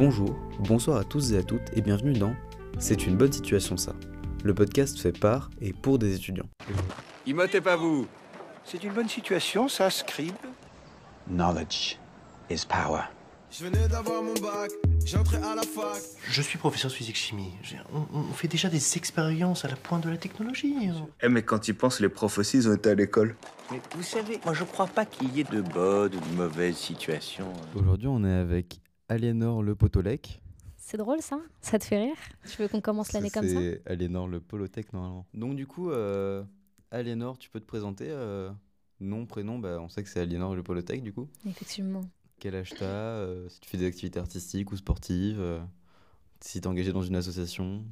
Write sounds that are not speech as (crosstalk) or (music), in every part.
Bonjour, bonsoir à tous et à toutes et bienvenue dans C'est une bonne situation ça, le podcast fait par et pour des étudiants. Immotez pas vous C'est une bonne situation, ça, Scribe Knowledge is power. Je venais d'avoir mon bac, j'entrais à la fac. Je suis professeur de physique-chimie. J'ai- On, on fait déjà des expériences à la pointe de la technologie. hein. Eh mais quand ils pensent, les profs aussi, ils ont été à l'école. Mais vous savez, moi je crois pas qu'il y ait de bonnes ou de mauvaises situations. Aujourd'hui on est avec Aliénor Le Potolec. C'est drôle ça Ça te fait rire? Tu veux qu'on commence l'année comme ça? C'est Aliénor Le Polotech normalement. Donc du coup, euh, Aliénor, tu peux te présenter euh, Nom, prénom, bah, on sait que c'est Aliénor Le Polotech du coup. Effectivement. Quel âge t'as euh, Si tu fais des activités artistiques ou sportives euh, Si t'es engagé dans une association?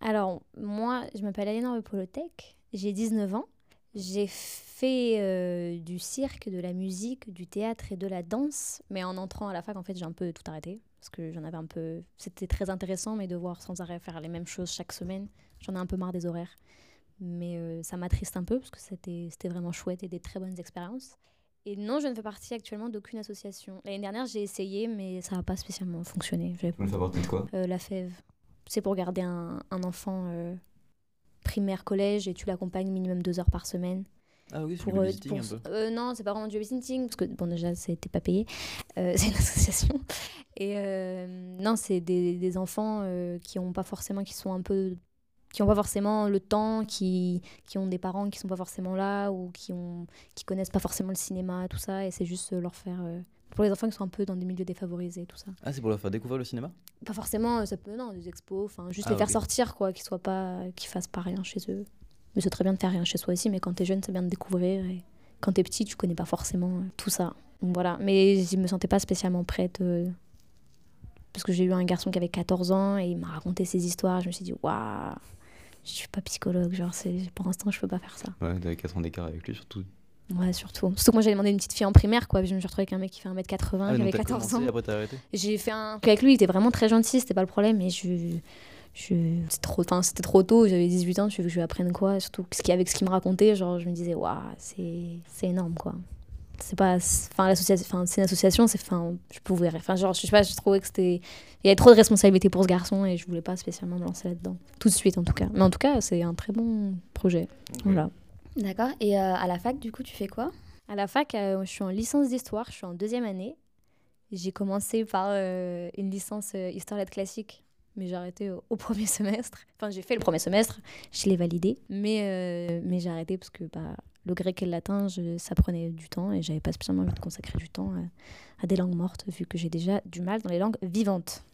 Alors, moi, je m'appelle Aliénor Polotech, j'ai 19 ans. J'ai fait euh, du cirque, de la musique, du théâtre et de la danse. Mais en entrant à la fac, en fait, j'ai un peu tout arrêté. Parce que j'en avais un peu. C'était très intéressant, mais de voir sans arrêt faire les mêmes choses chaque semaine, j'en ai un peu marre des horaires. Mais euh, ça m'attriste un peu parce que c'était vraiment chouette et des très bonnes expériences. Et non, je ne fais partie actuellement d'aucune association. L'année dernière, j'ai essayé, mais ça n'a pas spécialement fonctionné. Veux faire partie de quoi? Euh, la fève. C'est pour garder un, un enfant primaire, collège, et tu l'accompagnes minimum deux heures par semaine. Ah oui, c'est Pour, euh, pour- un peu. euh, non, c'est pas vraiment du babysitting, parce que bon, déjà, c'était pas payé. Euh, (laughs) c'est une association. Et non, c'est des, des enfants qui ont pas forcément, qui sont un peu qui n'ont pas forcément le temps, qui, qui ont des parents qui sont pas forcément là ou qui ont qui connaissent pas forcément le cinéma, tout ça, et c'est juste leur faire pour les enfants qui sont un peu dans des milieux défavorisés, tout ça. Ah, c'est pour leur faire découvrir le cinéma? Pas forcément euh, ça peut non des expos enfin juste Ah, les faire sortir quoi qu'ils soient pas qu'ils fassent pas rien chez eux. Mais c'est très bien de faire rien chez soi aussi mais quand t'es jeune c'est bien de découvrir et quand t'es petit tu connais pas forcément euh, tout ça. Donc voilà. Mais je me sentais pas spécialement prête euh, parce que j'ai eu un garçon qui avait 14 ans et il m'a raconté ses histoires je me suis dit waouh je suis pas psychologue genre c'est pour l'instant je peux pas faire ça. Ouais, t'avais 4 ans d'écart avec lui surtout. Ouais surtout surtout que moi j'avais demandé une petite fille en primaire quoi je me suis retrouvée avec un mec qui fait 1m80 Ah, qui avait t'as 14 commencé, ans après t'as arrêté? J'ai fait un avec lui, il était vraiment très gentil, c'était pas le problème, mais je. je c'était trop, enfin, c'était trop tôt, j'avais 18 ans, tu veux que je lui apprenne quoi? Surtout ce qui, avec ce qu'il me racontait, genre, je me disais, waouh, c'est c'est énorme, quoi. C'est pas. Enfin, l'association, enfin, c'est une association, c'est. Enfin, je pouvais. Enfin, genre, je sais pas, je trouvais que c'était. Il y avait trop de responsabilités pour ce garçon et je voulais pas spécialement me lancer là-dedans. Tout de suite, en tout cas. Mais en tout cas, c'est un très bon projet. Voilà. D'accord. Et euh, à la fac, du coup, tu fais quoi? À la fac, euh, je suis en licence d'histoire, je suis en deuxième année. J'ai commencé par euh, une licence histoire lettres classique, mais j'ai arrêté au, au (laughs) premier semestre. Enfin, j'ai fait le premier semestre, je l'ai validé, mais, mais j'ai arrêté parce que bah, le grec et le latin, je- ça prenait du temps et j'avais pas spécialement envie de consacrer du temps à, à des langues mortes, vu que j'ai déjà du mal dans les langues vivantes.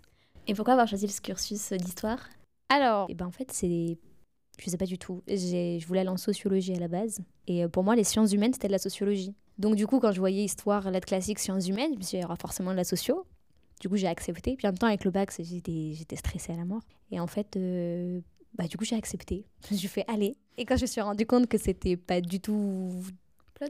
Et pourquoi avoir choisi ce cursus d'histoire? Alors, eh ben, en fait, c'est. Je sais pas du tout. Je voulais aller en sociologie à la base. Et euh, pour moi, les sciences humaines, c'était de la sociologie. Donc, du coup, quand je voyais histoire, lettres classiques, sciences humaines, je me suis dit, il y aura forcément de la socio. Du coup, j'ai accepté. Puis en même temps, avec le bac, j'étais j'étais stressée à la mort. Et en fait, euh, bah, du coup, j'ai accepté. Je me suis fait aller. Et quand je me suis rendu compte que c'était pas du tout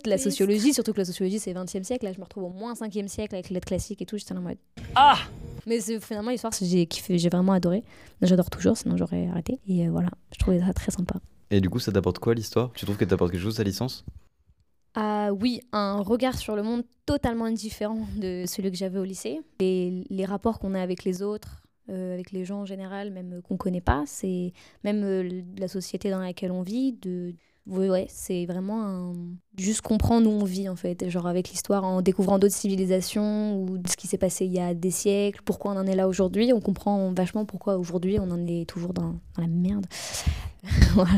de la sociologie, surtout que la sociologie, c'est 20e siècle. Là, je me retrouve au moins 5e siècle avec les lettres classiques et tout. J'étais en mode. Ah Mais c'est- finalement, l'histoire, c'est- j'ai kiffé, j'ai vraiment adoré. J'adore toujours, sinon j'aurais arrêté. Et euh, voilà, je trouvais ça très sympa. Et du coup, ça t'apporte quoi l'histoire? Tu trouves que t'apporte quelque chose sa licence? Ah oui, un regard sur le monde totalement différent de celui que j'avais au lycée. Et les rapports qu'on a avec les autres, euh, avec les gens en général, même euh, qu'on connaît pas, c'est même euh, la société dans laquelle on vit. De... Ouais, ouais, c'est vraiment un... juste comprendre où on vit en fait, genre avec l'histoire, en découvrant d'autres civilisations ou ce qui s'est passé il y a des siècles, pourquoi on en est là aujourd'hui, on comprend vachement pourquoi aujourd'hui on en est toujours dans, la merde. (laughs) voilà.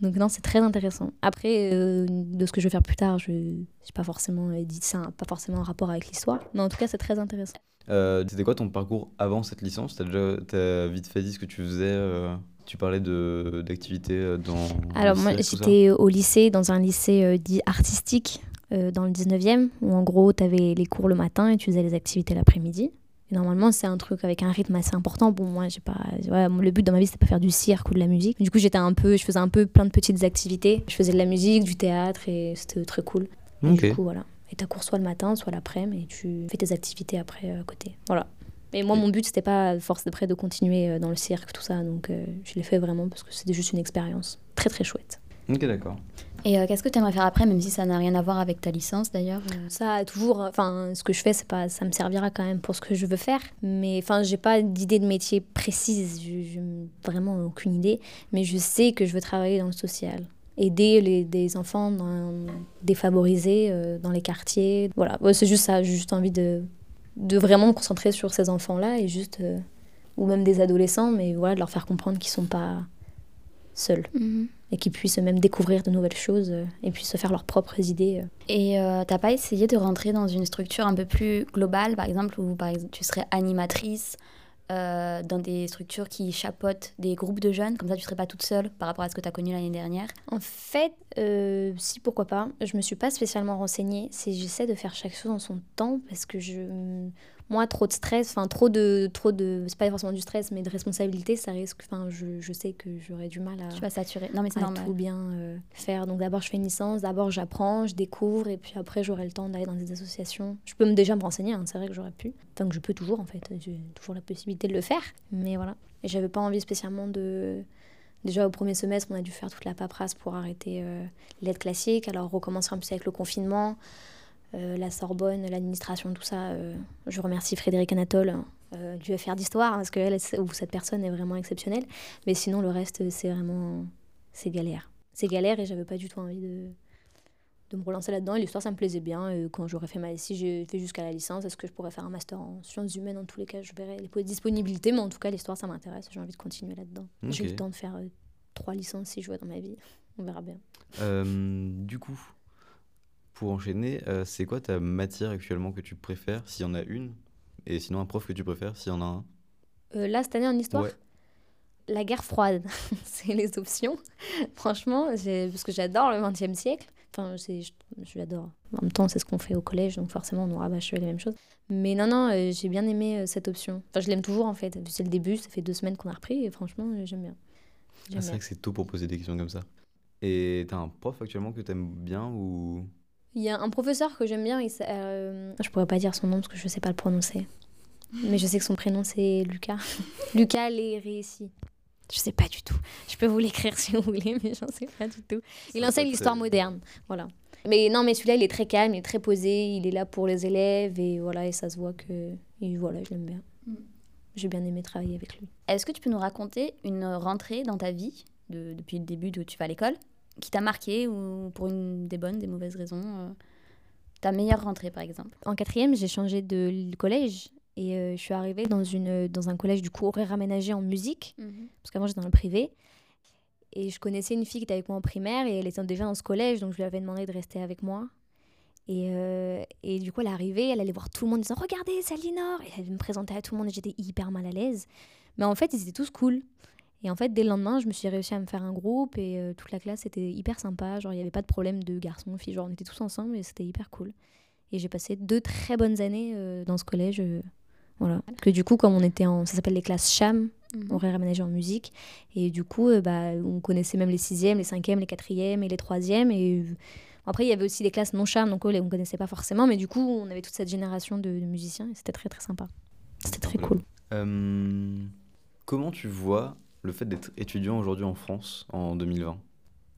Donc non, c'est très intéressant. Après, euh, de ce que je vais faire plus tard, je n'ai pas forcément euh, dit ça, pas forcément en rapport avec l'histoire, mais en tout cas, c'est très intéressant. Euh, C'était quoi ton parcours avant cette licence? T'as déjà t'as vite fait dit ce que tu faisais euh, Tu parlais d'activités euh, dans. Alors moi, j'étais au lycée, dans un lycée euh, dit artistique, euh, dans le 19e, où en gros, tu avais les cours le matin et tu faisais les activités l'après-midi. Normalement, c'est un truc avec un rythme assez important. Bon, moi, j'ai pas. ouais, le but dans ma vie, c'était pas faire du cirque ou de la musique. Du coup, j'étais un peu, je faisais un peu plein de petites activités. Je faisais de la musique, du théâtre, et c'était très cool. Et du coup, voilà. Et t'as cours soit le matin, soit l'après-midi, et tu fais tes activités après à côté. Voilà. Et moi, mon but, c'était pas force d'après de continuer euh, dans le cirque, tout ça. Donc, euh, je l'ai fait vraiment parce que c'était juste une expérience très très chouette. Ok, d'accord. Et euh, qu'est-ce que tu aimerais faire après, même si ça n'a rien à voir avec ta licence d'ailleurs euh? Ça toujours, enfin, ce que je fais, c'est pas, ça me servira quand même pour ce que je veux faire. Mais enfin, j'ai pas d'idée de métier précise, je, je- vraiment aucune idée. Mais je sais que je veux travailler dans le social, aider les, des enfants dans- défavorisés euh, dans les quartiers. Voilà, Ouais, c'est juste ça. J'ai juste envie de, de vraiment me concentrer sur ces enfants-là et juste, euh, ou même des adolescents, mais voilà, de leur faire comprendre qu'ils sont pas seuls et qu'ils puissent même découvrir de nouvelles choses euh, et puis se faire leurs propres idées. euh. Et euh, t'as pas essayé de rentrer dans une structure un peu plus globale, par exemple, où par exemple, tu serais animatrice euh, dans des structures qui chapeautent des groupes de jeunes, comme ça tu serais pas toute seule par rapport à ce que tu as connu l'année dernière En fait, euh, si pourquoi pas. Je me suis pas spécialement renseignée. C'est j'essaie de faire chaque chose en son temps parce que je, moi, trop de stress, enfin trop de, trop de, c'est pas forcément du stress, mais de responsabilité, ça risque. Enfin, je, je sais que j'aurais du mal à, Tu vas saturer. Non mais c'est normal. tout bien euh, faire. Donc d'abord, je fais une licence, d'abord j'apprends, je découvre, et puis après, j'aurai le temps d'aller dans des associations. Je peux me, déjà me renseigner. hein, c'est vrai que j'aurais pu. Enfin, que je peux toujours en fait. J'ai toujours la possibilité de le faire. Mais voilà. Et j'avais pas envie spécialement de Déjà au premier semestre, on a dû faire toute la paperasse pour arrêter euh, l'aide classique. Alors recommencer en plus avec le confinement, la Sorbonne, l'administration, tout ça. euh, je remercie Frédéric Anatole euh, du FR d'histoire parce que elle, ou cette personne est vraiment exceptionnelle. Mais sinon le reste, c'est vraiment c'est galère. C'est galère et j'avais pas du tout envie de de me relancer là-dedans. Et l'histoire, ça me plaisait bien. Euh, quand j'aurais fait ma si j'ai fait jusqu'à la licence, est-ce que je pourrais faire un master en sciences humaines? En tous les cas, je verrai les disponibilités. Mais en tout cas, l'histoire, ça m'intéresse. J'ai envie de continuer là-dedans. J'ai le temps de faire euh, trois licences si je veux dans ma vie. On verra bien. Euh, du coup, pour enchaîner, euh, c'est quoi ta matière actuellement que tu préfères, s'il y en a une Et sinon, un prof que tu préfères, s'il y en a un? Euh, là, cette année en histoire, Ouais. la guerre froide, (laughs) c'est les options. (laughs) Franchement, parce que j'adore le XXe siècle. Enfin, je, l'adore. En même temps, c'est ce qu'on fait au collège, donc forcément, on nous rabâche les mêmes choses. Mais non, non, euh, j'ai bien aimé cette option. Enfin, je l'aime toujours en fait. C'est le début, ça fait deux semaines qu'on a repris, et franchement, j'aime bien. Ah, C'est vrai que c'est tôt pour poser des questions comme ça. Et t'as un prof actuellement que t'aimes bien ou Il y a un professeur que j'aime bien, il euh, je pourrais pas dire son nom parce que je sais pas le prononcer. Mais je sais que son prénom c'est Lucas. (laughs) Lucas Lérécy. Je sais pas du tout. Je peux vous l'écrire (laughs) si vous voulez, mais j'en sais pas du tout. Il enseigne l'histoire moderne, voilà. Mais non, mais celui-là, il est très calme, il est très posé, il est là pour les élèves et voilà, et ça se voit que et voilà, je l'aime bien. Mm. J'ai bien aimé travailler avec lui. Est-ce que tu peux nous raconter une rentrée dans ta vie, de- depuis le début de tu vas à l'école, qui t'a marqué ou pour une des bonnes, des mauvaises raisons euh, Ta meilleure rentrée, par exemple? En quatrième, j'ai changé de collège et euh, je suis arrivée dans, une, dans un collège du coup horaire aménagé en musique. parce qu'avant j'étais dans le privé. Et je connaissais une fille qui était avec moi en primaire et elle était déjà dans ce collège, donc je lui avais demandé de rester avec moi. Et, euh, et du coup, elle est arrivée, elle allait voir tout le monde en disant Regardez, c'est Alinor Et elle me présenter à tout le monde et j'étais hyper mal à l'aise. Mais en fait, ils étaient tous cool. Et en fait, dès le lendemain, je me suis réussi à me faire un groupe et euh, toute la classe était hyper sympa. Genre, il n'y avait pas de problème de garçons, filles. Genre, on était tous ensemble et c'était hyper cool. Et j'ai passé deux très bonnes années euh, dans ce collège. euh, voilà. Que du coup, comme on était en. Ça s'appelle les classes CHAM, horaire aménagé en musique. Et du coup, euh, bah, on connaissait même les sixièmes, les cinquièmes, les quatrièmes et les troisièmes. Et euh, après, il y avait aussi des classes non charmes, donc on ne connaissait pas forcément. Mais du coup, on avait toute cette génération de, de musiciens et c'était très très sympa. C'était très cool. Euh, comment tu vois le fait d'être étudiant aujourd'hui en France en 2020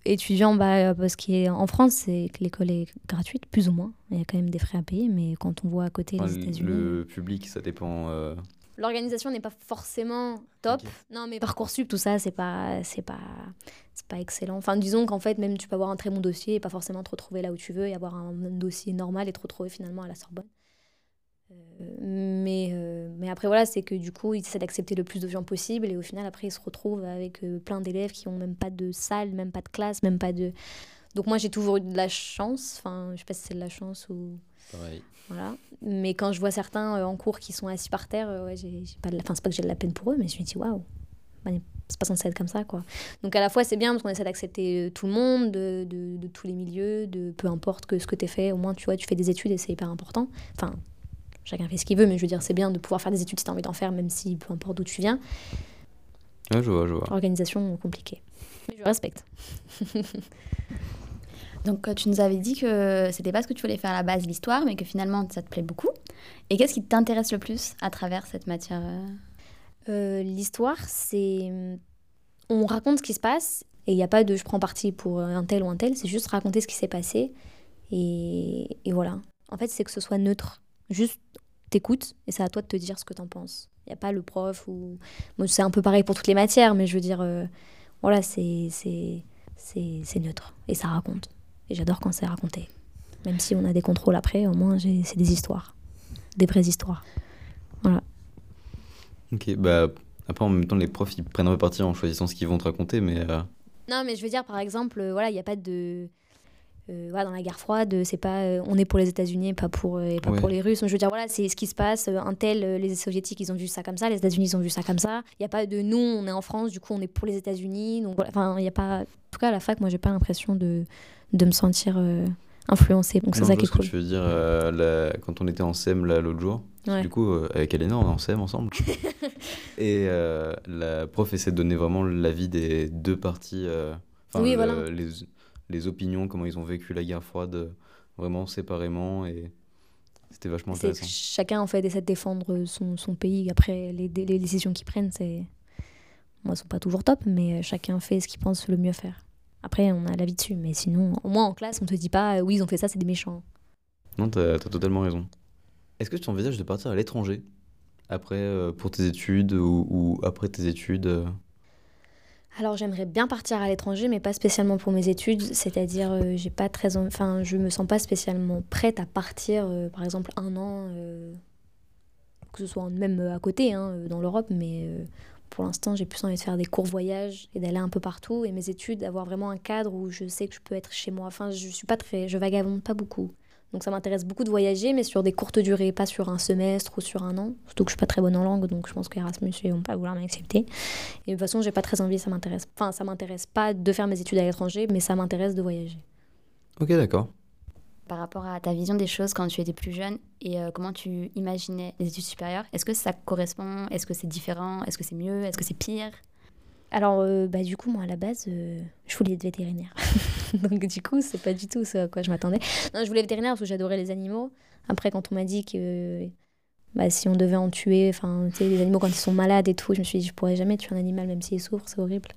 Étudiant, bah, euh, parce qu'en France, c'est que l'école est gratuite, plus ou moins. Il y a quand même des frais à payer, mais quand on voit à côté Enfin, les États-Unis. Le public, ça dépend. euh, L'organisation n'est pas forcément top. Ok. Non, mais Parcoursup, tout ça, c'est pas, c'est pas, c'est pas excellent. Enfin, disons qu'en fait, même tu peux avoir un très bon dossier et pas forcément te retrouver là où tu veux et avoir un dossier normal et te retrouver finalement à la Sorbonne. Euh, mais, euh, mais après, voilà, c'est que du coup, ils essaient d'accepter le plus de gens possible et au final, après, ils se retrouvent avec euh, plein d'élèves qui ont même pas de salle, même pas de classe, même pas de. Donc, moi, j'ai toujours eu de la chance. Enfin, je sais pas si c'est de la chance ou. pareil. Voilà. Mais quand je vois certains euh, en cours qui sont assis par terre, euh, ouais, j'ai pas de la... enfin, c'est pas que j'ai de la peine pour eux, mais je me dis waouh, c'est pas censé être comme ça, quoi. Donc à la fois, c'est bien parce qu'on essaie d'accepter tout le monde, de, de- de tous les milieux, de peu importe que ce que tu fait, au moins tu vois, tu fais des études et c'est hyper important. Enfin, chacun fait ce qu'il veut, mais je veux dire, c'est bien de pouvoir faire des études si tu as envie d'en faire, même si peu importe d'où tu viens. Ouais, je vois, je vois. Organisation compliquée. Mais je respecte. (laughs) Donc, euh, tu nous avais dit que c'était pas ce que tu voulais faire à la base, l'histoire, mais que finalement, ça te plaît beaucoup. Et qu'est-ce qui t'intéresse le plus à travers cette matière euh? Euh, L'histoire, c'est. On raconte ce qui se passe Et il n'y a pas de je prends parti pour un tel ou un tel, c'est juste raconter ce qui s'est passé. Et, et voilà. En fait, c'est que ce soit neutre. Juste t'écoutes et c'est à toi de te dire ce que t'en penses. Il n'y a pas le prof ou. Bon, c'est un peu pareil pour toutes les matières, mais je veux dire, euh, voilà, c'est c'est- c'est c'est neutre et ça raconte. Et j'adore quand c'est raconté. Même si on a des contrôles après, au moins j'ai- c'est des histoires. Des vraies histoires. Ok, bah après en même temps les profs ils prennent un peu parti en choisissant ce qu'ils vont te raconter, mais euh, Non, mais je veux dire, par exemple, euh, voilà, il n'y a pas de. Euh, voilà, dans la guerre froide, c'est pas euh, on est pour les États-Unis, pas pour euh, et pas Ouais. pour les Russes. Je veux dire, voilà, c'est ce qui se passe. Un tel, euh, les Soviétiques, ils ont vu ça comme ça, les États-Unis, ils ont vu ça comme ça. Il n'y a pas de nous, on est en France, du coup, on est pour les États-Unis. Donc voilà, enfin, il y a pas. En tout cas, à la fac, moi, j'ai pas l'impression de de me sentir influencée. Donc c'est ça je qui est ce que cool. tu veux dire la- quand on était en SEM l'autre jour. Ouais. Du coup, avec Elena, on est en SEM ensemble. (laughs) Et la prof essaie de donner vraiment l'avis des deux parties. Oui, le- voilà. les, les opinions, comment ils ont vécu la guerre froide, euh, vraiment séparément. Et c'était vachement intéressant. chacun en fait essaie de défendre son, son pays. Après, les, les décisions qu'ils prennent, c'est. Moi, sont pas toujours top, mais euh, chacun fait ce qu'il pense le mieux faire. Après, on a l'avis dessus, mais sinon, au moins en classe, on te dit pas, euh, oui, ils ont fait ça, c'est des méchants. Non, t'as as totalement raison. Est-ce que tu envisages de partir à l'étranger après euh, pour tes études ou, ou après tes études euh, Alors, j'aimerais bien partir à l'étranger, mais pas spécialement pour mes études. C'est-à-dire, euh, j'ai pas très, en- enfin, je me sens pas spécialement prête à partir, euh, par exemple, un an, euh, que ce soit même euh, à côté, hein, dans l'Europe, mais pour l'instant, j'ai plus envie de faire des courts voyages et d'aller un peu partout. Et mes études, d'avoir vraiment un cadre où je sais que je peux être chez moi. Enfin, je suis pas très, je vagabonde pas beaucoup. Donc ça m'intéresse beaucoup de voyager, mais sur des courtes durées, pas sur un semestre ou sur un an. Surtout que je suis pas très bonne en langue, donc je pense qu'Erasmus, ils vont pas vouloir m'accepter. Et de toute façon, j'ai pas très envie, ça m'intéresse. Enfin, ça m'intéresse pas de faire mes études à l'étranger, mais ça m'intéresse de voyager. Ok, d'accord. Par rapport à ta vision des choses quand tu étais plus jeune et euh, comment tu imaginais les études supérieures, est-ce que ça correspond? Est-ce que c'est différent? Est-ce que c'est mieux? Est-ce que c'est pire? Alors, euh, bah, du coup, moi, à la base, euh, je voulais être vétérinaire. (laughs) (laughs) Donc, du coup, c'est pas du tout ce à quoi je m'attendais. Non, je voulais vétérinaire parce que j'adorais les animaux. Après, quand on m'a dit que bah, si on devait en tuer, enfin, tu sais, les animaux quand ils sont malades et tout, je me suis dit, je pourrais jamais tuer un animal même s'il souffre, c'est horrible.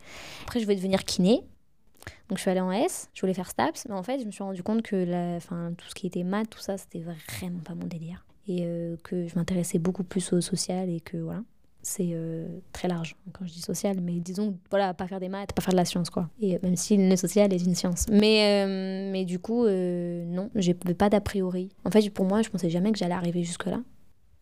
Après, je voulais devenir kiné. Donc, je suis allée en S, je voulais faire STAPS, mais en fait, je me suis rendu compte que la, enfin, tout ce qui était maths, tout ça, c'était vraiment pas mon délire. Et euh, que je m'intéressais beaucoup plus au social et que voilà c'est euh, très large quand je dis social, mais disons, voilà, pas faire des maths, pas faire de la science, quoi. Et euh, même si le social est une science. Mais, euh, mais du coup, euh, non, j'ai pas d'a priori. En fait, pour moi, je pensais jamais que j'allais arriver jusque-là.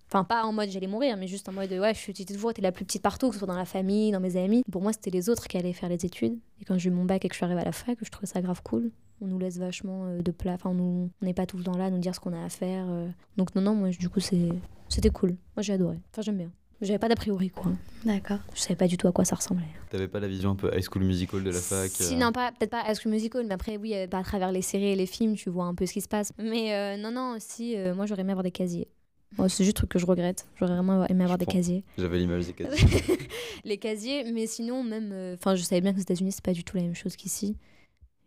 Enfin, pas en mode j'allais mourir, mais juste en mode, ouais, je suis toujours, t'es la plus petite partout, que ce soit dans la famille, dans mes amis. Pour moi, c'était les autres qui allaient faire les études. Et quand j'ai eu mon bac et que je suis arrivée à la fac, je trouvais ça grave cool. On nous laisse vachement de plat, enfin, on n'est pas tout le temps là à nous dire ce qu'on a à faire. Donc, non, non, moi, du coup, c'est- c'était cool. Moi, j'ai adoré. Enfin, j'aime bien. J'avais pas d'a priori, quoi. D'accord. Je savais pas du tout à quoi ça ressemblait. T'avais pas la vision un peu high school musical de la fac Si, euh, non, pas, peut-être pas High School Musical, mais après, oui, euh, bah, à travers les séries et les films, tu vois un peu ce qui se passe. Mais euh, non, non, si, euh, moi, j'aurais aimé avoir des casiers. C'est juste un truc que je regrette. J'aurais vraiment aimé avoir des casiers. J'avais l'image des casiers. (laughs) les casiers, mais sinon, même. euh, Enfin, je savais bien que aux États-Unis, c'est pas du tout la même chose qu'ici.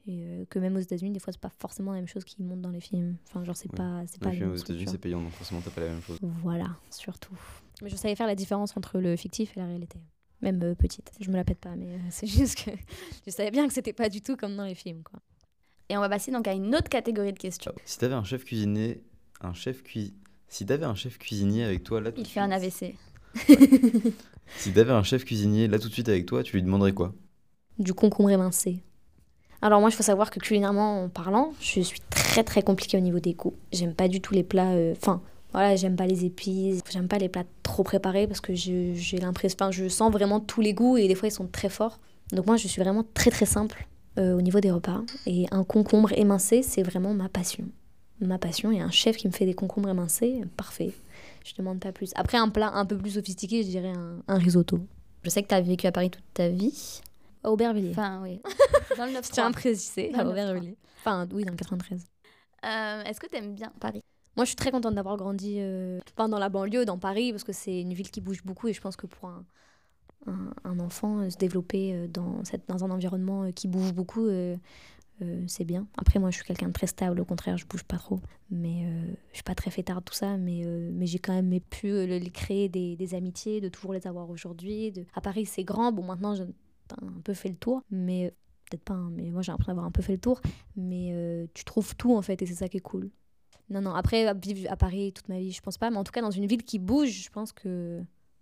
Et euh, que même aux États-Unis, des fois, c'est pas forcément la même chose qui monte dans les films. Enfin, genre, c'est Oui. pas. C'est Les pas la films même aux États-Unis, c'est payant, donc forcément, t'as pas la même chose. Voilà, surtout. Mais je savais faire la différence entre le fictif et la réalité. Même euh, petite. Je me la pète pas, mais euh, (laughs) c'est juste que je savais bien que c'était pas du tout comme dans les films, quoi. Et on va passer donc à une autre catégorie de questions. Si t'avais un chef cuisinier, un chef cui... Si t'avais un chef cuisinier avec toi là tout Il fait un suite- AVC. Si t'avais un chef cuisinier là tout de suite avec toi, tu lui demanderais quoi? Du concombre émincé. Alors moi, il faut savoir que culinairement en parlant, je suis très très compliquée au niveau des goûts. J'aime pas du tout les plats. euh, Enfin, voilà, j'aime pas les épices. J'aime pas les plats trop préparés parce que je- j'ai l'impression, enfin, je sens vraiment tous les goûts et des fois ils sont très forts. Donc moi, je suis vraiment très très simple euh, au niveau des repas. Et un concombre émincé, c'est vraiment ma passion. Ma passion et un chef qui me fait des concombres émincés, parfait. Je demande pas plus. Après, un plat un peu plus sophistiqué, je dirais un, un risotto. Je sais que tu as vécu à Paris toute ta vie. (laughs) (laughs) À Aubervilliers. Enfin, oui. Dans le 9 Je tiens à préciser, à Aubervilliers. Enfin, oui, dans le 93. Euh, Est-ce que tu aimes bien Paris? Moi, je suis très contente d'avoir grandi euh, dans la banlieue, dans Paris, parce que c'est une ville qui bouge beaucoup et je pense que pour un, un, enfant, euh, se développer euh, dans, cette, dans un environnement euh, qui bouge beaucoup, c'est bien. Après, moi, je suis quelqu'un de très stable, au contraire, je bouge pas trop. Mais je suis pas très fêtarde, tout ça, mais, mais j'ai quand même pu créer des, des amitiés, de toujours les avoir aujourd'hui. À Paris, c'est grand. Bon, maintenant, j'ai un peu fait le tour, mais peut-être pas, hein, mais moi j'ai l'impression d'avoir un peu fait le tour. Mais tu trouves tout en fait, et c'est ça qui est cool. Non, non, après, vivre à Paris toute ma vie, je pense pas, mais en tout cas, dans une ville qui bouge, je pense que.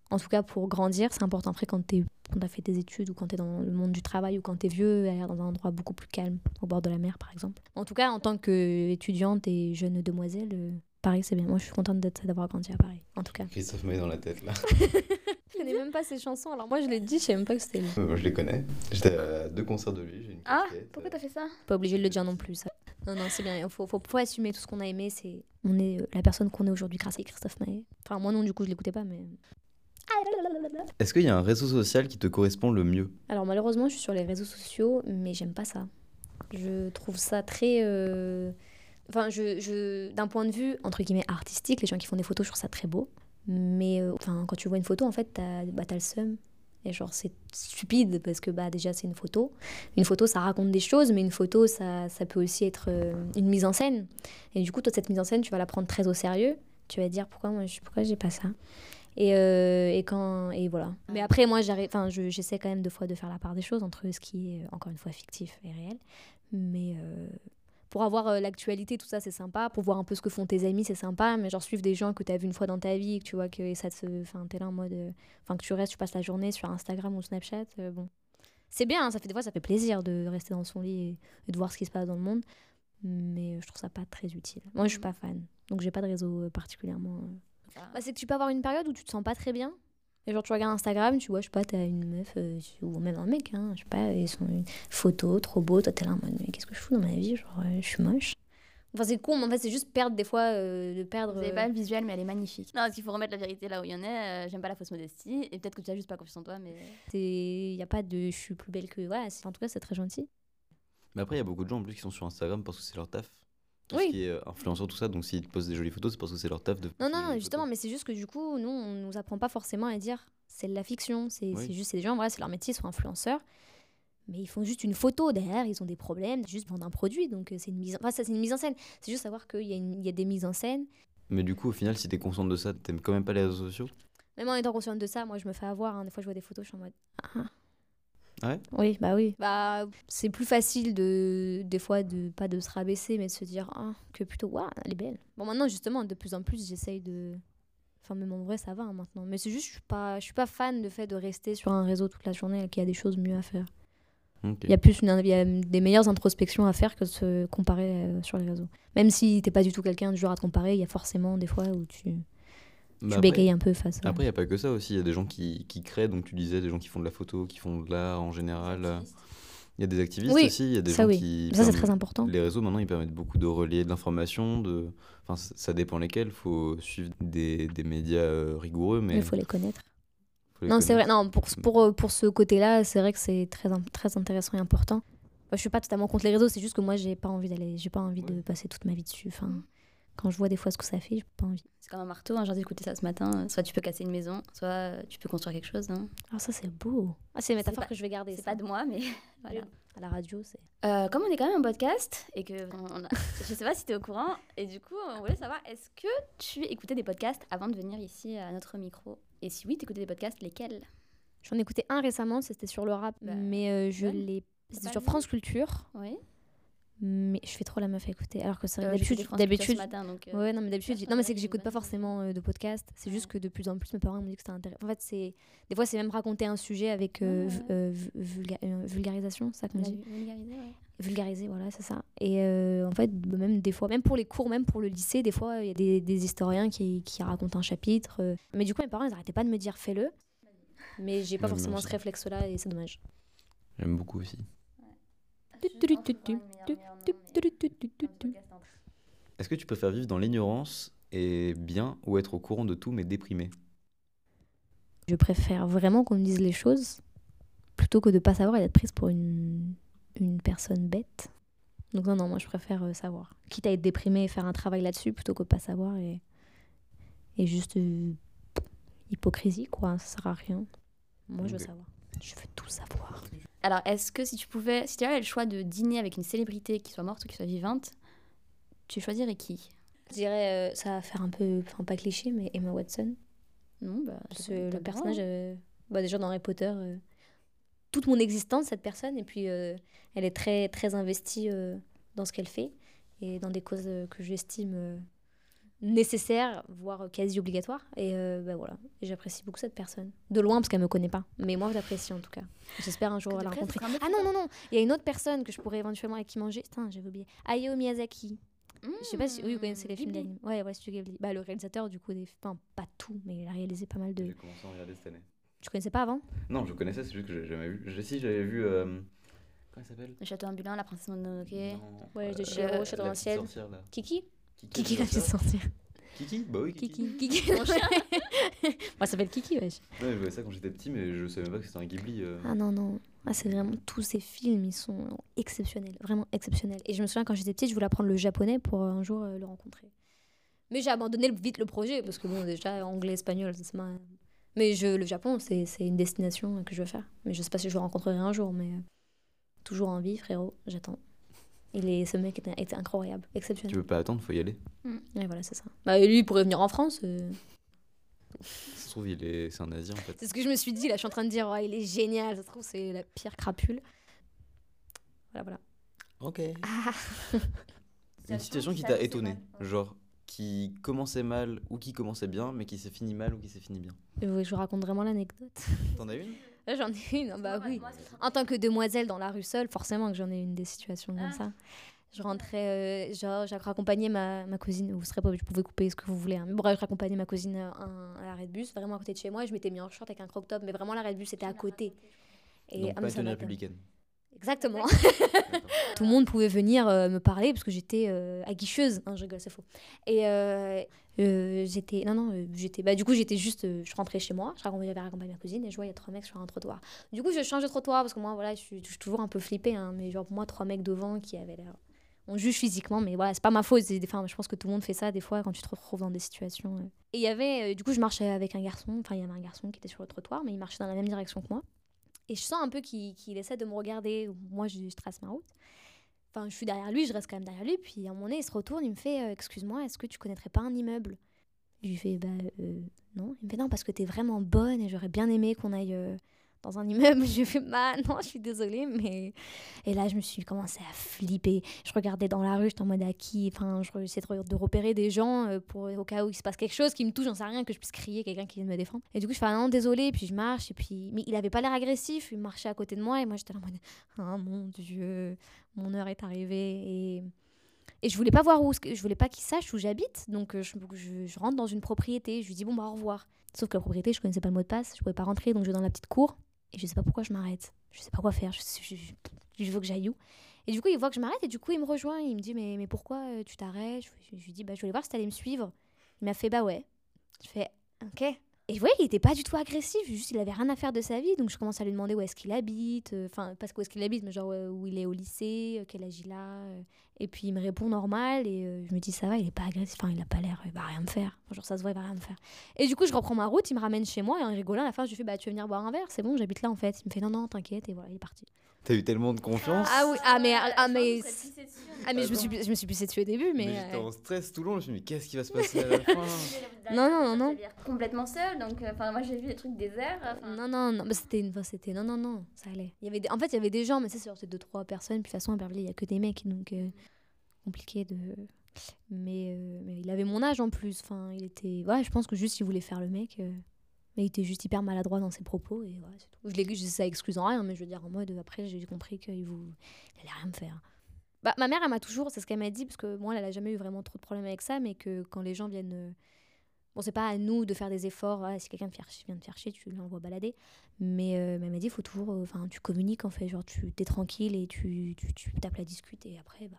En tout cas, pour grandir, c'est important. Après, quand tu as fait tes études ou quand tu es dans le monde du travail ou quand tu es vieux, aller dans un endroit beaucoup plus calme, au bord de la mer, par exemple. En tout cas, en tant qu'étudiante et jeune demoiselle, euh, Paris, c'est bien. Moi, je suis contente d'avoir grandi à Paris, en tout cas. Christophe Maé dans la tête là. (laughs) Je connais même pas ses chansons. Alors, moi, je l'ai dit, je savais même pas que c'était lui. Euh, Moi je les connais. J'étais à deux concerts de lui. j'ai une Ah, casquette, pourquoi euh, t'as fait ça? Pas obligé de le dire non plus. Ça. Non, non, c'est bien. Il faut, faut, faut assumer tout ce qu'on a aimé. C'est on est euh, la personne qu'on est aujourd'hui grâce à Christophe Maé. Enfin, moi non, du coup, je l'écoutais pas, mais. Est-ce qu'il y a un réseau social qui te correspond le mieux? Alors malheureusement, je suis sur les réseaux sociaux, mais j'aime pas ça. Je trouve ça très. euh, Enfin, je, je... d'un point de vue entre guillemets artistique, les gens qui font des photos, je trouve ça très beau. Mais euh, enfin, quand tu vois une photo, en fait, t'as bah, t'as le seum. Et genre, c'est stupide parce que bah, déjà, c'est une photo. Une photo, ça raconte des choses, mais une photo, ça, ça peut aussi être euh, une mise en scène. Et du coup, toi, cette mise en scène, tu vas la prendre très au sérieux. Tu vas dire pourquoi moi, pourquoi j'ai pas ça? Et, euh, et quand et voilà. Mais après, moi, j'arrive, enfin, je- j'essaie quand même deux fois de faire la part des choses entre ce qui est encore une fois fictif et réel. Mais euh, pour avoir euh, l'actualité, tout ça, c'est sympa. Pour voir un peu ce que font tes amis, c'est sympa. Mais genre suivre des gens que tu as vu une fois dans ta vie, que tu vois que ça te, enfin, t'es là en mode, euh, enfin, que tu restes, tu passes la journée sur Instagram ou Snapchat, euh, bon. C'est bien, hein, ça fait des fois, ça fait plaisir de rester dans son lit et, et de voir ce qui se passe dans le monde. Mais je trouve ça pas très utile. Moi, je suis pas fan. Donc, j'ai pas de réseau particulièrement. bah, c'est que tu peux avoir une période où tu te sens pas très bien. Et genre, tu regardes Instagram, tu vois, je sais pas, t'as une meuf, euh, ou même un mec, hein, je sais pas, ils sont une photo trop beau, toi t'es là en mode, mais qu'est-ce que je fous dans ma vie Genre, euh, je suis moche. Enfin, c'est con, mais en fait, c'est juste perdre des fois, euh, de perdre. Vous avez pas le visuel, mais elle est magnifique. Non, parce qu'il faut remettre la vérité là où il y en a. euh, J'aime pas la fausse modestie. Et peut-être que tu as juste pas confiance en toi, mais. Il n'y a pas de je suis plus belle que. Voilà, c'est- en tout cas, c'est très gentil. Mais après, il y a beaucoup de gens en plus qui sont sur Instagram parce que c'est leur taf. Tout Oui. ce qui est euh, influenceur, tout ça. Donc s'ils te postent des jolies photos, c'est parce que c'est leur taf de. Non, non, non, justement, photos. mais c'est juste que du coup, nous, on nous apprend pas forcément à dire c'est de la fiction. C'est Oui. juste, c'est des gens, voilà, c'est leur métier, ils sont influenceurs. Mais ils font juste une photo derrière, ils ont des problèmes, juste vendre un produit. Donc euh, c'est une mise en... enfin, ça, c'est une mise en scène. C'est juste savoir qu'il y, a une- il y a des mises en scène. Mais du coup, au final, si t'es consciente de ça, t'aimes quand même pas les réseaux sociaux? Même en étant consciente de ça, moi, je me fais avoir. hein. Des fois, je vois des photos, je suis en mode. Ah. Ouais Oui, bah oui. Bah, c'est plus facile de, des fois, de pas de se rabaisser, mais de se dire ah, que plutôt, waouh, elle est belle. Bon, maintenant, justement, de plus en plus, j'essaye de. Enfin, même en vrai, ça va hein, maintenant. Mais c'est juste, je suis pas, je suis pas fan de fait de rester sur un réseau toute la journée qu'il y a des choses mieux à faire. Il y a plus une, il y a des meilleures introspections à faire que de se comparer euh, sur les réseaux. Même si t'es pas du tout quelqu'un du genre à te comparer, il y a forcément des fois où tu, tu Bah après- bégayes un peu face à. Après, il n'y a pas que ça aussi. Il y a des gens qui, qui créent, donc tu disais, des gens qui font de la photo, qui font de l'art en général. Il y a des activistes Oui, aussi. Il y a des ça gens oui. qui. Ça, c'est très important. Les réseaux, maintenant, ils permettent beaucoup de relier de l'information. De... Enfin, ça dépend lesquels. Il faut suivre des, des médias euh, rigoureux, mais. Il faut les connaître. faut les Non, c'est vrai. Non, pour, pour, euh, pour ce côté-là, c'est vrai que c'est très, très intéressant et important. Je suis pas totalement contre les réseaux, c'est juste que moi, j'ai pas envie d'aller, j'ai pas envie de passer toute ma vie dessus. Enfin, quand je vois des fois ce que ça fait, j'ai pas envie. C'est comme un marteau, hein, j'ai écouté ça ce matin. Soit tu peux casser une maison, soit tu peux construire quelque chose. hein. Ah, ça, c'est beau. Ah, c'est une métaphore pas- que je vais garder. C'est pas de moi, mais (laughs) voilà. À la radio, c'est. Euh, comme on est quand même un podcast et que on a- (laughs) je sais pas si tu es au courant et du coup on voulait savoir est-ce que tu écoutais des podcasts avant de venir ici à notre micro? Et si oui tu écoutais des podcasts lesquels? J'en ai écouté un récemment, c'était sur le rap, Bah, mais euh, je l'ai. C'était sur France Culture, Oui. Mais je fais trop la meuf à écouter. Alors que c'est Euh, d'habitude, d'habitude, euh, ouais, non mais d'habitude, non mais c'est que j'écoute pas forcément euh, de podcast. C'est juste que de plus en plus mes parents m'ont dit que c'était intéressant. En fait, c'est des fois c'est même raconter un sujet avec euh, Ouais, vu- ouais. euh, vu- vulga- euh, vulgarisation, c'est ça qu'on On l'a dit. vu- vulgarisé, ouais. vulgariser, voilà, c'est ça. Et euh, en fait, bah, même des fois, même pour les cours, même pour le lycée, des fois, il y a des, des historiens qui, qui racontent un chapitre. euh. Mais du coup, mes parents, ils arrêtaient pas de me dire fais-le. Mais j'ai pas forcément ce aussi. réflexe-là et c'est dommage. J'aime beaucoup aussi. Est-ce que tu préfères vivre dans l'ignorance et bien ou être au courant de tout mais déprimé? Je préfère vraiment qu'on me dise les choses plutôt que de pas savoir et d'être prise pour une, une personne bête. Donc non, non, moi je préfère euh, savoir. Quitte à être déprimée et faire un travail là-dessus plutôt que pas savoir et, et juste euh, hypocrisie, quoi. Ça sert à rien. Moi je veux savoir. Je veux tout savoir. Alors est-ce que si tu pouvais si tu avais le choix de dîner avec une célébrité qui soit morte ou qui soit vivante tu choisirais qui? Je dirais, euh, ça va faire un peu, enfin pas cliché, mais Emma Watson. Non bah Parce que le personnage, hein. euh, bah, déjà dans Harry Potter, euh, toute mon existence, cette personne. Et puis, euh, elle est très, très investie dans ce qu'elle fait et dans des causes que j'estime nécessaires, voire quasi obligatoires. Et euh, ben voilà, Et j'apprécie beaucoup cette personne. De loin, parce qu'elle me connaît pas. Mais moi, je l'apprécie en tout cas. J'espère un jour la près, rencontrer. Ah non, non, non. Il y a une autre personne que je pourrais éventuellement avec qui manger. Putain, j'avais oublié. Hayao Miyazaki. Je sais pas si oui, vous connaissez les films d'anime. Ouais, ouais, Studio Ghibli. Bah, le réalisateur, du coup, des... enfin, pas tout, mais il a réalisé pas mal de. J'ai commencé à regarder cette année. Tu connaissais pas avant? Non, je connaissais, c'est juste que j'ai jamais vu. Je, si, j'avais vu. euh, Comment il s'appelle? Le château ambulant, la princesse Mononoke. Non, Ouais, de euh, Château dans le ciel. sorcière, là. Kiki? Kiki, Kiki, la petite sorcière. Kiki Bah oui, Kiki. Kiki. Kiki. (laughs) Moi, ça s'appelle Kiki, wesh. Ouais, je voyais ça quand j'étais petit, mais je savais même pas que c'était un Ghibli. euh. Ah non, non. Ah, c'est vraiment tous ces films, ils sont exceptionnels, vraiment exceptionnels. Et je me souviens quand j'étais petite, je voulais apprendre le japonais pour euh, un jour euh, le rencontrer. Mais j'ai abandonné le- vite le projet parce que bon, déjà anglais, espagnol, c'est ma. Mais je, le Japon, c'est c'est une destination que je veux faire. Mais je sais pas si je le rencontrerai un jour, mais euh, toujours en vie, frérot, j'attends. Il est, ce mec était, était incroyable, Tu exceptionnel. veux pas attendre, faut y aller. Et voilà, c'est ça. Bah, et lui, il pourrait venir en France. euh, Ça se trouve, il est... c'est un Asien en fait. C'est ce que je me suis dit, là, je suis en train de dire, oh, il est génial, ça se trouve, c'est la pire crapule. Voilà, voilà. Ok. Ah. (laughs) Une situation qui t'a étonné, genre qui commençait mal ou qui commençait bien, mais qui s'est fini mal ou qui s'est fini bien. Que je vous raconte vraiment l'anecdote T'en as une? Là, j'en ai une, bah oui. En tant que demoiselle dans la rue seule, forcément que j'en ai une des situations comme ça. Je rentrais, euh, genre, j'ai raccompagné ma, ma cousine, vous serez pas, vous pouvez couper ce que vous voulez. hein. Mais bref, je raccompagnais ma cousine à, un- à l'arrêt de bus, vraiment à côté de chez moi, et je m'étais mis en short avec un crop top, mais vraiment l'arrêt de bus était à côté. Et Donc ah, pas tenue républicaine. Exactement. (laughs) Tout le monde pouvait venir euh, me parler parce que j'étais euh, aguicheuse. Non, je rigole, c'est faux. Et euh, euh, j'étais. Non, non, j'étais. Bah, du coup, j'étais juste. je rentrais chez moi, je j'avais raccompagné ma cousine et je vois, il y a trois mecs sur un trottoir. Du coup, je change de trottoir parce que moi, voilà, je suis, je suis toujours un peu flippée. hein, mais genre, pour moi, trois mecs devant qui avaient l'air. On juge physiquement, mais voilà, c'est pas ma faute. Enfin, je pense que tout le monde fait ça des fois quand tu te retrouves dans des situations. Et il y avait. du coup, je marchais avec un garçon. Enfin, il y avait un garçon qui était sur le trottoir, mais il marchait dans la même direction que moi. Et je sens un peu qu'il essaie de me regarder. Moi, je, trace ma route. Enfin, je suis derrière lui, je reste quand même derrière lui. Puis à un moment il se retourne, il me fait euh, Excuse-moi, est-ce que tu connaîtrais pas un immeuble? Je lui fais Bah euh, non. Il me fait Non, parce que t'es vraiment bonne et j'aurais bien aimé qu'on aille euh, dans un immeuble. (laughs) Je fais Bah non, je suis désolée, mais. Et là, je me suis commencé à flipper. Je regardais dans la rue, j'étais en mode à qui Enfin, je essayais de, repérer des gens euh, pour, au cas où il se passe quelque chose qui me touche, j'en sais rien, que je puisse crier, quelqu'un qui vienne me défendre. Et du coup, je fais Ah non, désolée. Puis je marche. Et puis. Mais il avait pas l'air agressif, il marchait à côté de moi et moi, j'étais en mode Ah mon Dieu, mon heure est arrivée. Et. Et je voulais pas voir où, je voulais pas qu'il sache où j'habite, donc euh, je, je- je rentre dans une propriété. Je lui dis bon bah au revoir. Sauf que la propriété, je connaissais pas le mot de passe, je pouvais pas rentrer, donc je vais dans la petite cour et je sais pas pourquoi je m'arrête. Je sais pas quoi faire. Je, veux que j'aille où. Et du coup, il voit que je m'arrête et du coup, il me rejoint. Il me dit mais mais pourquoi euh, tu t'arrêtes? Je, je- je lui dis bah je voulais voir si t'allais me suivre. Il m'a fait bah ouais. Je fais ok. Et vous voyez, il était pas du tout agressif, juste il avait rien à faire de sa vie, donc je commence à lui demander où est-ce qu'il habite, euh, enfin pas où est-ce qu'il habite, mais genre où il est au lycée, euh, quel âge il a. euh. et puis il me répond normal et je me dis ça va, il est pas agressif, enfin il a pas l'air, il va rien me faire. Genre ça se voit, il va rien me faire. Et du coup je reprends ma route, il me ramène chez moi et en rigolant à la fin je lui fais bah tu veux venir boire un verre, c'est bon, j'habite là en fait. Il me fait non non t'inquiète et voilà il est parti. T'as eu tellement de confiance. Ah oui, ah mais ah mais ah mais je me suis je me suis pissée dessus au début mais. mais j'étais euh, en stress tout le long. Je me suis dit, mais qu'est-ce qui va se (laughs) passer à la fin Non, non, non, non. Complètement seule, donc euh, enfin moi j'ai vu des trucs déserts. Non, non, non, mais c'était une fois, c'était non, non, non, ça allait. Il y avait des- En fait, il y avait des gens, mais ça, c'est genre, c'est deux, trois personnes. Puis de toute façon, à Beverly, il y a que des mecs, donc euh, compliqué de. Mais, euh, mais il avait mon âge en plus. Enfin, il était. Ouais, je pense que juste il voulait faire le mec. Mais il était juste hyper maladroit dans ses propos et ouais, c'est tout. Je l'ai je- ça excuse en rien, mais je veux dire, en mode, après, j'ai compris qu'il vous... allait rien me faire. Bah, ma mère, elle m'a toujours, c'est ce qu'elle m'a dit, parce que moi, elle a jamais eu vraiment trop de problèmes avec ça, mais que quand les gens viennent. euh, Bon, c'est pas à nous de faire des efforts. voilà, si quelqu'un vient te faire chier, tu l'envoies balader. Mais, euh, elle m'a dit, il faut toujours. euh, Enfin, tu communiques en fait. Genre, tu es tranquille et tu, tu, tu tapes la discute. Et après, bah,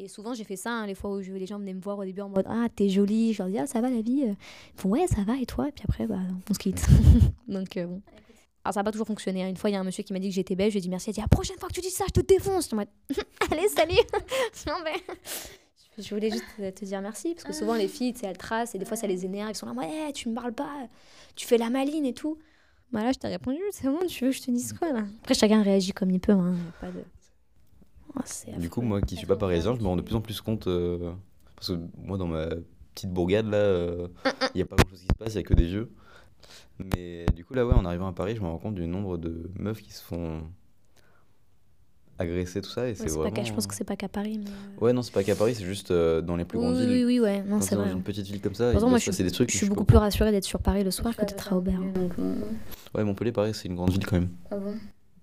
Et souvent, j'ai fait ça, hein, les fois où je, les gens venaient me voir au début en mode Ah, t'es jolie. Je leur dis Ah, ça va la vie? Ils font Ouais, ça va, et toi? Et puis après, bah, on se quitte. (laughs) Donc, euh, bon. Alors, ça n'a pas toujours fonctionné. hein. Une fois, il y a un monsieur qui m'a dit que j'étais belle. Je lui ai dit merci. Il a dit La prochaine fois que tu dis ça, je te défonce. En mode, (laughs) Allez, salut (laughs) Non, mais. Je voulais juste te dire merci, parce que souvent les filles, elles tracent et des fois ça les énerve. Ils sont là, ouais, tu me parles pas, tu fais la maline et tout. Bah là, je t'ai répondu, c'est bon, tu veux que je te dise quoi là? Après, chacun réagit comme il peut, hein. Pas de. Oh, c'est Du coup, moi qui suis pas parisien, je me rends de plus en plus compte. euh, parce que moi, dans ma petite bourgade, là, euh, il y a pas grand chose qui se passe, il y a que des vieux. Mais du coup, là, ouais, en arrivant à Paris, je me rends compte du nombre de meufs qui se font agresser, tout ça. Et c'est vraiment. pas qu'à- je pense que c'est pas qu'à Paris. Mais... euh, Ouais, non, c'est pas qu'à Paris, c'est juste euh, dans les plus grandes oui, villes. oui, oui, ouais. Non, Quand c'est t'es dans une petite ville comme ça, il Pourtant, doit moi, se je passer suis, des trucs. je que suis je beaucoup plus rassurée d'être sur Paris le soir que d'être à Aubervilliers. Ouais, Montpellier, pareil, c'est une grande ville quand même. Ah bon?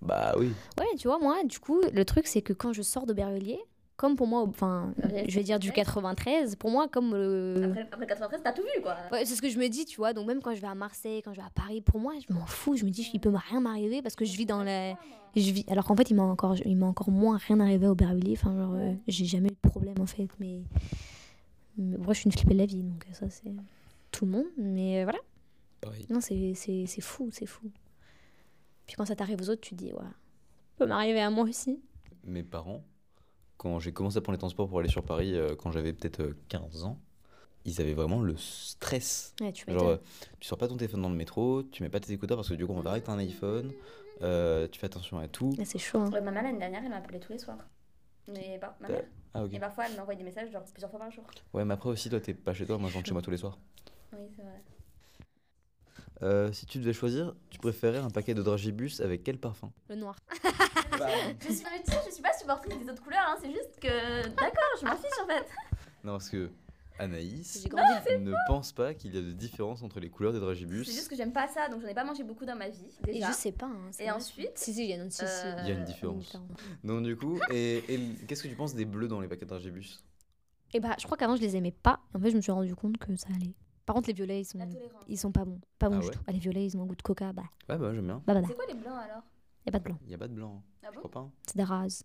Bah oui. Ouais, tu vois, moi, du coup, le truc, c'est que quand je sors d'Aubervilliers, comme pour moi, enfin, je vais dire du 93, pour moi, comme le. Après, après 93, t'as tout vu quoi. Ouais, c'est ce que je me dis, tu vois. Donc, même quand je vais à Marseille, quand je vais à Paris, pour moi, je m'en fous. Je me dis, il peut rien m'arriver parce que je vis dans la. Je vis... Alors qu'en fait, il m'a encore, il m'a encore moins rien arrivé à Aubervilliers. Enfin, genre, euh, j'ai jamais eu de problème en fait. Mais. mais moi, je suis une flippée de la vie, donc ça, c'est tout le monde. Mais euh, voilà. Pareil. Non, c'est c'est- c'est fou, c'est fou. Puis quand ça t'arrive aux autres, tu te dis, ouais, ça peut m'arriver à moi aussi. Mes parents, quand j'ai commencé à prendre les transports pour aller sur Paris, euh, quand j'avais peut-être euh, 15 ans, ils avaient vraiment le stress. Ouais, tu Genre, euh, tu sors pas ton téléphone dans le métro, tu mets pas tes écouteurs parce que du coup on verra que t'as un iPhone, euh, tu fais attention à tout. Ouais, c'est chaud. hein. Ouais, ma maman l'année dernière, elle m'appelait tous les soirs. Mais pas ma mère. Ah. Et parfois, elle m'envoie des messages genre plusieurs fois par jour. Ouais, mais après aussi, toi t'es pas chez toi, moi je rentre chez moi tous les soirs. Oui, c'est vrai. Euh, si tu devais choisir, tu préférais un paquet de dragibus avec quel parfum? Le noir. Je suis, tu sais, je suis pas supportrice des autres couleurs, hein, c'est juste que. D'accord, je m'en fiche en fait. Non, parce que Anaïs ne pense pas qu'il y a de différence entre les couleurs des dragibus. C'est juste que j'aime pas ça, donc j'en ai pas mangé beaucoup dans ma vie. Et je sais pas. hein, Et vrai. ensuite, Si, si, il y a une, si, si, euh, Il y a une différence. Donc du coup, et, et qu'est-ce que tu penses des bleus dans les paquets de dragibus Et bah, je crois qu'avant, je les aimais pas. En fait, je me suis rendu compte que ça allait. Par contre, les violets, ils sont, ils sont pas bons. Pas bons Ah du ouais tout. Ah, les violets, ils ont un goût de coca. Bah, Ouais, bah j'aime bien. bah, bah, bah. C'est quoi les blancs alors? Y a pas de blanc. Il y a pas de blanc. Ah je bon crois pas. C'est des rases.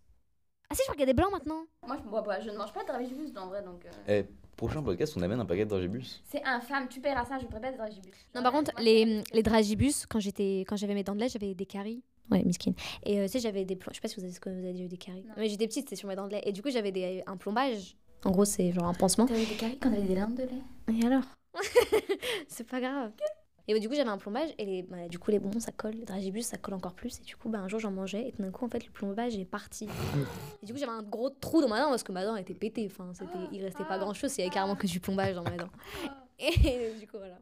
Ah si, je crois qu'il y a des blancs maintenant. Moi, je, bois pas, je ne mange pas de dragibus en vrai, donc. euh, Eh, prochain podcast, on amène un paquet de dragibus. C'est infâme, tu paieras ça, je ne pas de dragibus. Non, par contre, les, les dragibus, quand j'étais, quand j'avais mes dents de lait, j'avais des caries. Ouais, miskin. Et euh, tu sais, j'avais des plombs. Je sais pas si vous avez, ce que vous avez déjà eu des caries. Non. Mais j'étais petite, c'était sur mes dents de lait. Et du coup, j'avais des, un plombage. En gros, c'est genre un pansement. T'avais des caries quand t'avais des larmes de lait? Et alors? C'est pas grave. Et du coup, j'avais un plombage et les, bah, du coup, les bonbons ça colle, les dragibus ça colle encore plus. Et du coup, bah, un jour j'en mangeais et tout d'un coup, en fait, le plombage est parti. Et du coup, j'avais un gros trou dans ma dent parce que ma dent était pétée. Enfin, c'était, il restait pas grand chose, il y avait carrément que du plombage dans ma dent. (laughs) Et du coup, voilà.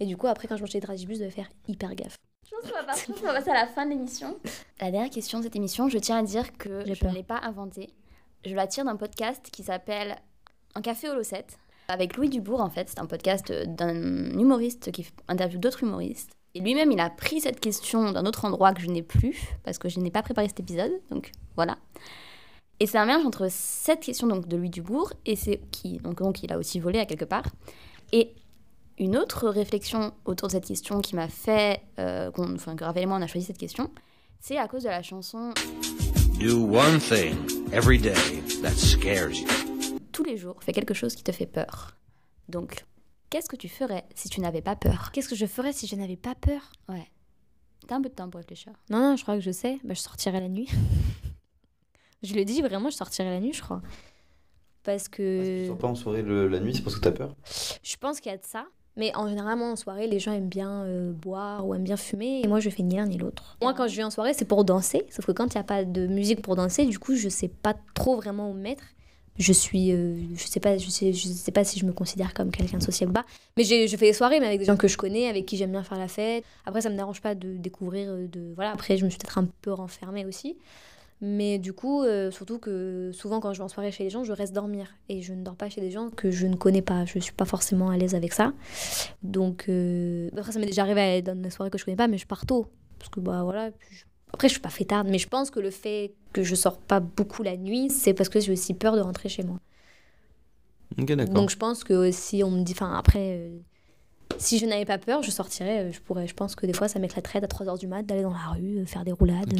Et du coup, après, quand je mangeais des dragibus, je devais faire hyper gaffe. Je pense qu'on va, pense qu'on va passer à la fin de l'émission. La dernière question de cette émission, je tiens à dire que J'ai je peur. ne l'ai pas inventée. Je la tire d'un podcast qui s'appelle Un café au Losset. Avec Louis Dubourg, en fait. C'est un podcast d'un humoriste qui interviewe d'autres humoristes. Et lui-même, il a pris cette question d'un autre endroit que je n'ai plus, parce que je n'ai pas préparé cet épisode. Donc voilà. Et c'est un mélange entre cette question donc, de Louis Dubourg, et c'est qui donc, donc il a aussi volé à quelque part, et une autre réflexion autour de cette question qui m'a fait, euh, qu'on- enfin que Raphaël et moi on a choisi cette question, c'est à cause de la chanson Do one thing every day that scares you. Tous les jours, fais quelque chose qui te fait peur. Donc, qu'est-ce que tu ferais si tu n'avais pas peur? Qu'est-ce que je ferais si je n'avais pas peur? Ouais. T'as un peu de temps pour réfléchir. Non, non, je crois que je sais. Bah, je sortirais la nuit. (laughs) je le dis vraiment, je sortirais la nuit, je crois. Parce Si tu que sors pas en soirée le- la nuit, c'est parce que t'as peur? Je pense qu'il y a de ça. Mais en général, moi, en soirée, les gens aiment bien euh, boire ou aiment bien fumer. Et moi, je fais ni l'un ni l'autre. Moi, quand je vais en soirée, c'est pour danser. Sauf que quand il n'y a pas de musique pour danser, du coup, je sais pas trop vraiment où me mettre. Je suis. euh, je, sais pas, je, sais, je sais pas si je me considère comme quelqu'un de social bas. Mais j'ai- je fais des soirées, mais avec des gens que je connais, avec qui j'aime bien faire la fête. Après, ça me dérange pas de découvrir. euh, De, voilà. Après, je me suis peut-être un peu renfermée aussi. Mais du coup, euh, surtout que souvent quand je vais en soirée chez les gens, je reste dormir. Et je ne dors pas chez des gens que je ne connais pas. Je suis pas forcément à l'aise avec ça. Donc, après, ça m'est déjà arrivé dans des soirées que je connais pas, mais je pars tôt. Parce que, bah voilà. je- Après, je suis pas fêtarde, mais je pense que le fait que je sors pas beaucoup la nuit, c'est parce que j'ai aussi peur de rentrer chez moi. Donc, je pense que si on me dit. Enfin, après. euh, si je n'avais pas peur, je sortirais. euh, Je pourrais. Je pense que des fois, ça m'éclaterait à 3h du mat d'aller dans la rue, euh, faire des roulades.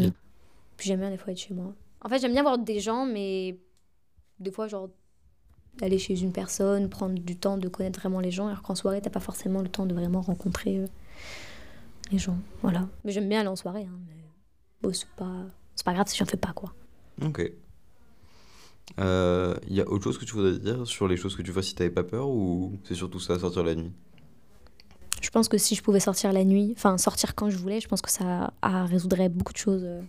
Puis j'aime bien des fois être chez moi. En fait, j'aime bien voir des gens, mais des fois, genre, d'aller chez une personne, prendre du temps de connaître vraiment les gens, alors qu'en soirée, t'as pas forcément le temps de vraiment rencontrer euh, les gens. Voilà. Mais j'aime bien aller en soirée, hein, mais bon, c'est pas, c'est pas grave si j'en fais pas, quoi. Ok. Il y a autre chose que tu voudrais dire sur les choses que tu fais si t'avais pas peur ou c'est surtout ça, sortir la nuit? Je pense que si je pouvais sortir la nuit, enfin sortir quand je voulais, je pense que ça ah, résoudrait beaucoup de choses euh,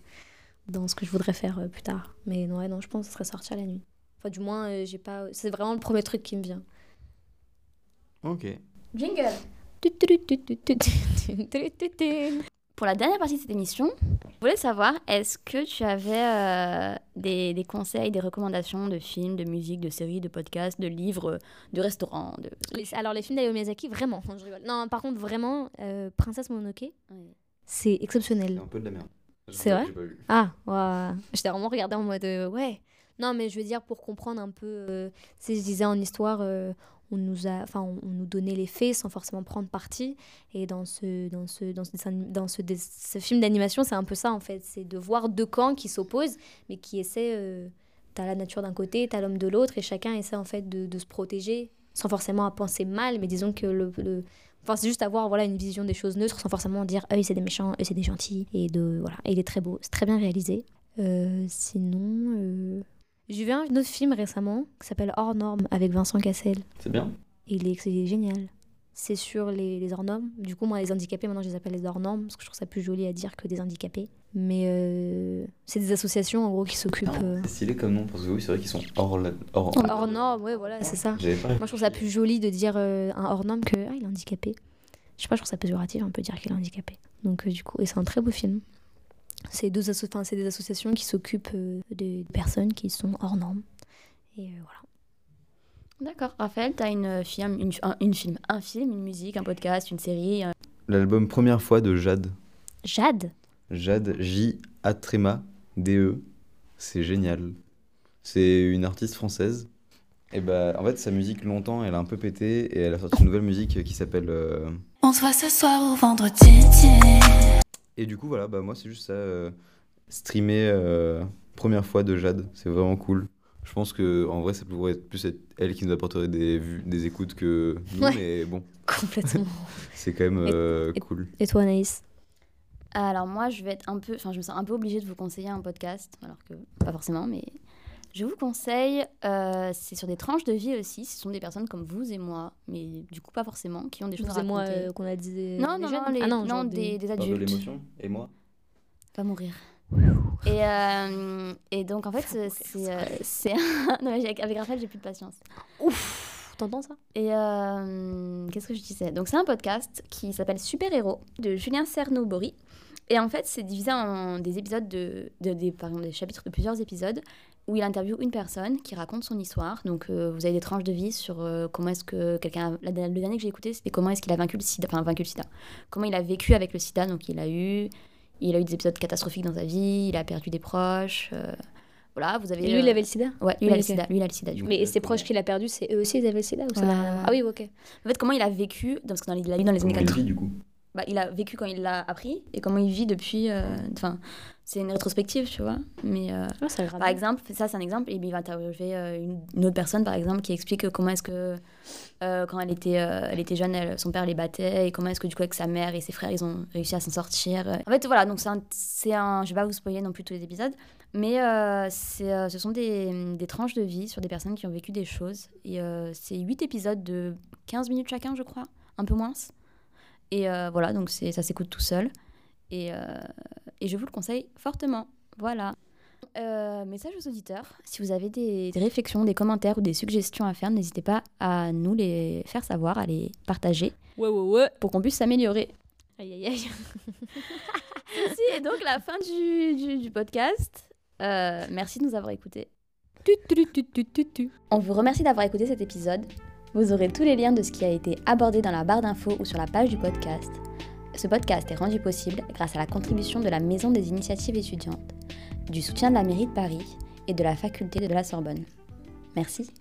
dans ce que je voudrais faire euh, plus tard. Mais non, ouais, non, je pense que ce serait sortir la nuit. Enfin, du moins, euh, j'ai pas. C'est vraiment le premier truc qui me vient. Ok. Jingle Pour la dernière partie de cette émission, je voulais savoir, est-ce que tu avais euh, des, des conseils, des recommandations de films, de musique, de séries, de podcasts, de livres, de restaurants de... Les- alors les films d'Hayao Miyazaki, vraiment, je rigole. Non, par contre, vraiment, euh, Princesse Mononoke, c'est exceptionnel. C'est un peu de la merde. C'est vrai? j'ai pas vu. Ah, ouah. j'étais vraiment regardée en mode euh, ouais. Non, mais je veux dire pour comprendre un peu, euh, tu sais, je disais en histoire, euh, on nous a, enfin, on, nous donnait les faits sans forcément prendre parti. Et dans ce, dans ce, dans ce, dans ce, film d'animation, c'est un peu ça en fait, c'est de voir deux camps qui s'opposent, mais qui essaient. euh, t'as la nature d'un côté, t'as l'homme de l'autre, et chacun essaie en fait de, se protéger, sans forcément à penser mal, mais disons que le, le- Enfin, c'est juste avoir voilà, une vision des choses neutres sans forcément dire eux c'est des méchants, eux c'est des gentils. Et de, voilà. Et il est très beau, c'est très bien réalisé. Euh, sinon, euh, j'ai vu un autre film récemment qui s'appelle Hors Normes avec Vincent Cassel. C'est bien. Et il est, génial. C'est sur les, les hors normes. Du coup, moi, les handicapés, maintenant, je les appelle les hors normes parce que je trouve ça plus joli à dire que des handicapés. Mais euh, c'est des associations en gros qui s'occupent. euh, C'est stylé comme nom parce que oui, c'est vrai qu'ils sont hors. la- hors... Hors normes, ouais, voilà, c'est ça. Moi, je trouve ça plus joli de dire euh, un hors norme que ah, il est handicapé. Je sais pas, je trouve ça péjoratif, on peut dire qu'il est handicapé. Donc, du coup, et c'est un très beau film. C'est deux asso- enfin, c'est des associations qui s'occupent euh, des personnes qui sont hors normes. Et euh, voilà. D'accord. Raphaël, t'as une film, une, un, une film, un film, une musique, un podcast, une série. un- L'album Première fois de Jade. Jade? Jade, J. Atrema, D-E. C'est génial. C'est une artiste française. Et bah, en fait, sa musique, longtemps, elle a un peu pété. Et elle a sorti une nouvelle musique qui s'appelle. euh, On se voit ce soir ou vendredi. Et du coup, voilà, bah, moi, c'est juste ça. euh, Streamer euh, Première fois de Jade. C'est vraiment cool. Je pense que en vrai, ça pourrait être plus être elle qui nous apporterait des vues, des écoutes que nous, Ouais. mais bon, (laughs) Complètement. c'est quand même Et- euh, et- cool. Et toi, Anaïs? Alors moi, je vais être un peu, enfin, je me sens un peu obligée de vous conseiller un podcast, alors que pas forcément, mais je vous conseille. euh, c'est sur des tranches de vie aussi. Ce sont des personnes comme vous et moi, mais du coup pas forcément, qui ont des choses Vous à et moi, raconter. euh, qu'on a dit. non, les non, jeunes non, les- Ah non, non, des, des Parle de adultes. l'émotion et moi. Va mourir. Et, euh, et donc en fait, c'est- euh, (laughs) non, avec, Raphaël, j'ai plus de patience. Ouf T'entends ça? Et euh, qu'est-ce que je disais? Donc c'est un podcast qui s'appelle Super Héros de Julien Cernobori. Et en fait, c'est divisé en des épisodes de, de- des, par exemple, des chapitres de plusieurs épisodes où il interviewe une personne qui raconte son histoire. Donc euh, vous avez des tranches de vie sur euh, comment est-ce que quelqu'un... a- Le dernier que j'ai écouté, c'était comment est-ce qu'il a vaincu le sida. Enfin, vaincu le sida. Comment il a vécu avec le sida. Donc il a eu... Il a eu des épisodes catastrophiques dans sa vie, il a perdu des proches. euh, voilà, vous avez... Et lui, il avait le sida? Ouais, lui, il Oui, a le sida. Lui, il a le sida, du coup. Mais ses proches qu'il a perdus, c'est eux aussi, ils avaient le sida ou ça Ah oui, ok. En fait, comment il a vécu, parce que dans les, il a eu dans les années Comment il 80, vit, du coup. Bah, il a vécu quand il l'a appris et comment il vit depuis. euh, Enfin, c'est une rétrospective, tu vois. Mais euh, Ah, ça par exemple, ça c'est un exemple, et il va interviewer euh, une, une autre personne, par exemple, qui explique comment est-ce que quand elle était, elle était jeune, elle- son père les battait, et comment est-ce que du coup avec sa mère et ses frères, ils ont réussi à s'en sortir. En fait, voilà, donc c'est un, un, je vais pas vous spoiler non plus tous les épisodes, mais ce sont des, des tranches de vie sur des personnes qui ont vécu des choses, et c'est 8 épisodes de 15 minutes chacun, je crois, un peu moins. Et euh, voilà, donc ça s'écoute tout seul. Et, euh, et je vous le conseille fortement. Voilà. Euh, message aux auditeurs, si vous avez des, des réflexions, des commentaires ou des suggestions à faire, n'hésitez pas à nous les faire savoir, à les partager Ouais, ouais, ouais. pour qu'on puisse s'améliorer. Aïe, aïe, aïe. (laughs) Ceci est donc la fin du, du- du podcast. Euh, merci de nous avoir écoutés. Tu, tu, tu. On vous remercie d'avoir écouté cet épisode. Vous aurez tous les liens de ce qui a été abordé dans la barre d'infos ou sur la page du podcast. Ce podcast est rendu possible grâce à la contribution de la Maison des initiatives étudiantes, du soutien de la mairie de Paris et de la faculté de la Sorbonne. Merci.